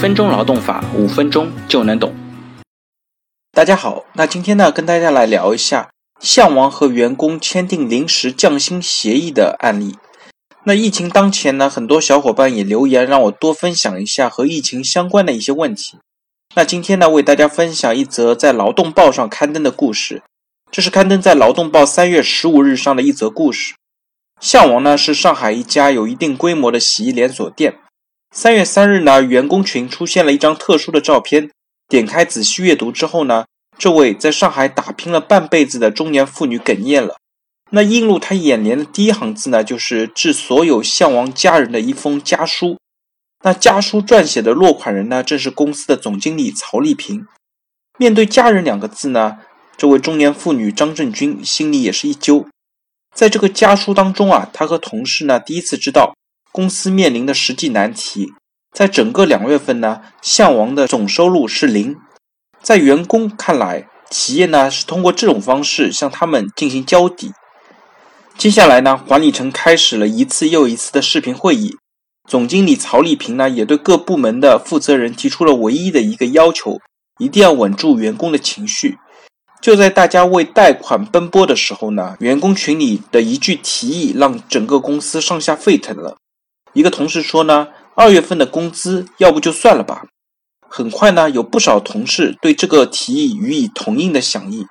分钟劳动法，五分钟就能懂。大家好，那今天呢，跟大家来聊一下项王和员工签订临时降薪协议的案例。那疫情当前呢，很多小伙伴也留言让我多分享一下和疫情相关的一些问题。那今天呢，为大家分享一则在《劳动报》上刊登的故事。这是刊登在《劳动报》三月十五日上的一则故事。项王呢是上海一家有一定规模的洗衣连锁店。三月三日呢，员工群出现了一张特殊的照片。点开仔细阅读之后呢，这位在上海打拼了半辈子的中年妇女哽咽了。那映入她眼帘的第一行字呢，就是致所有向王家人的一封家书。那家书撰写的落款人呢，正是公司的总经理曹丽萍。面对“家人”两个字呢，这位中年妇女张振军心里也是一揪。在这个家书当中啊，他和同事呢第一次知道。公司面临的实际难题，在整个两月份呢，项王的总收入是零。在员工看来，企业呢是通过这种方式向他们进行交底。接下来呢，管理层开始了一次又一次的视频会议，总经理曹丽萍呢也对各部门的负责人提出了唯一的一个要求：一定要稳住员工的情绪。就在大家为贷款奔波的时候呢，员工群里的一句提议让整个公司上下沸腾了。一个同事说呢，二月份的工资要不就算了吧。很快呢，有不少同事对这个提议予以同应的响应。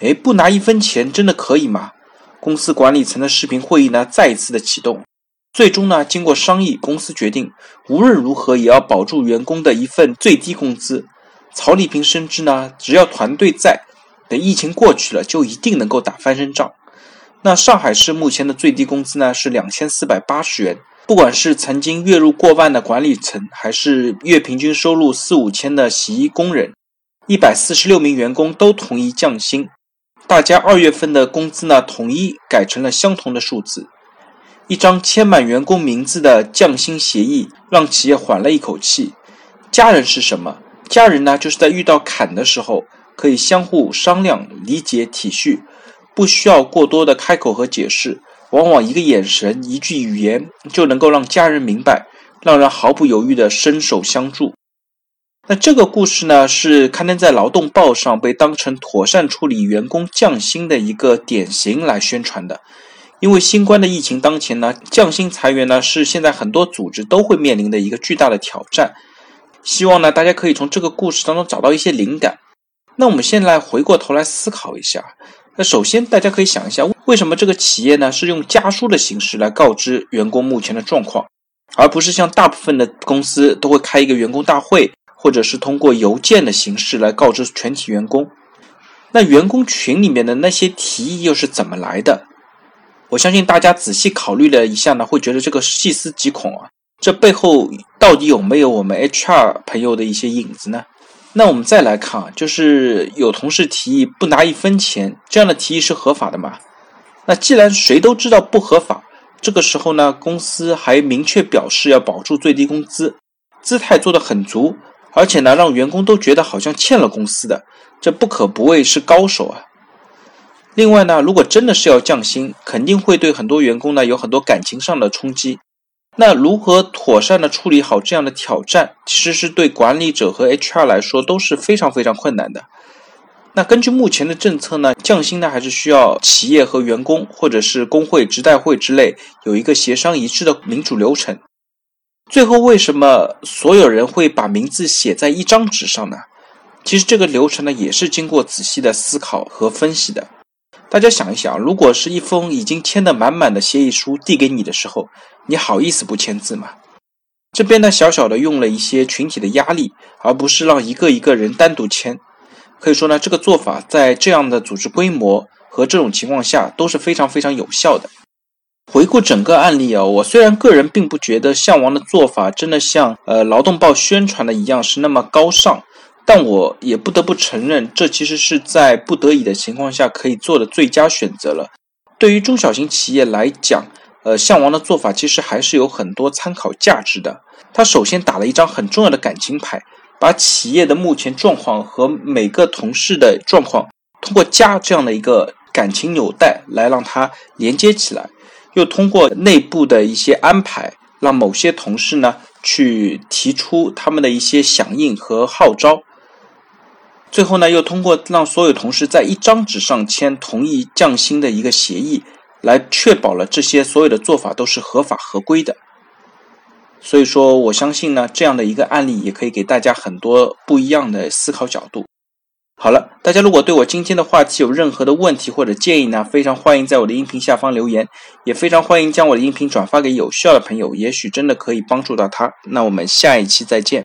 哎，不拿一分钱真的可以吗？公司管理层的视频会议呢，再一次的启动。最终呢，经过商议，公司决定无论如何也要保住员工的一份最低工资。曹丽萍深知呢，只要团队在，等疫情过去了，就一定能够打翻身仗。那上海市目前的最低工资呢是两千四百八十元。不管是曾经月入过万的管理层，还是月平均收入四五千的洗衣工人，一百四十六名员工都同意降薪。大家二月份的工资呢，统一改成了相同的数字。一张签满员工名字的降薪协议，让企业缓了一口气。家人是什么？家人呢，就是在遇到坎的时候，可以相互商量、理解、体恤。不需要过多的开口和解释，往往一个眼神、一句语言就能够让家人明白，让人毫不犹豫的伸手相助。那这个故事呢，是刊登在《劳动报》上，被当成妥善处理员工降薪的一个典型来宣传的。因为新冠的疫情当前呢，降薪裁员呢是现在很多组织都会面临的一个巨大的挑战。希望呢，大家可以从这个故事当中找到一些灵感。那我们先来回过头来思考一下。那首先，大家可以想一下，为什么这个企业呢是用家书的形式来告知员工目前的状况，而不是像大部分的公司都会开一个员工大会，或者是通过邮件的形式来告知全体员工？那员工群里面的那些提议又是怎么来的？我相信大家仔细考虑了一下呢，会觉得这个细思极恐啊！这背后到底有没有我们 HR 朋友的一些影子呢？那我们再来看啊，就是有同事提议不拿一分钱，这样的提议是合法的吗？那既然谁都知道不合法，这个时候呢，公司还明确表示要保住最低工资，姿态做得很足，而且呢，让员工都觉得好像欠了公司的，这不可不谓是高手啊。另外呢，如果真的是要降薪，肯定会对很多员工呢有很多感情上的冲击。那如何妥善的处理好这样的挑战，其实是对管理者和 HR 来说都是非常非常困难的。那根据目前的政策呢，降薪呢还是需要企业和员工或者是工会、职代会之类有一个协商一致的民主流程。最后，为什么所有人会把名字写在一张纸上呢？其实这个流程呢也是经过仔细的思考和分析的。大家想一想，如果是一封已经签得满满的协议书递给你的时候，你好意思不签字吗？这边呢，小小的用了一些群体的压力，而不是让一个一个人单独签。可以说呢，这个做法在这样的组织规模和这种情况下都是非常非常有效的。回顾整个案例啊，我虽然个人并不觉得项王的做法真的像呃劳动报宣传的一样是那么高尚。但我也不得不承认，这其实是在不得已的情况下可以做的最佳选择了。对于中小型企业来讲，呃，项王的做法其实还是有很多参考价值的。他首先打了一张很重要的感情牌，把企业的目前状况和每个同事的状况，通过家这样的一个感情纽带来让它连接起来，又通过内部的一些安排，让某些同事呢去提出他们的一些响应和号召。最后呢，又通过让所有同事在一张纸上签同意降薪的一个协议，来确保了这些所有的做法都是合法合规的。所以说，我相信呢，这样的一个案例也可以给大家很多不一样的思考角度。好了，大家如果对我今天的话题有任何的问题或者建议呢，非常欢迎在我的音频下方留言，也非常欢迎将我的音频转发给有需要的朋友，也许真的可以帮助到他。那我们下一期再见。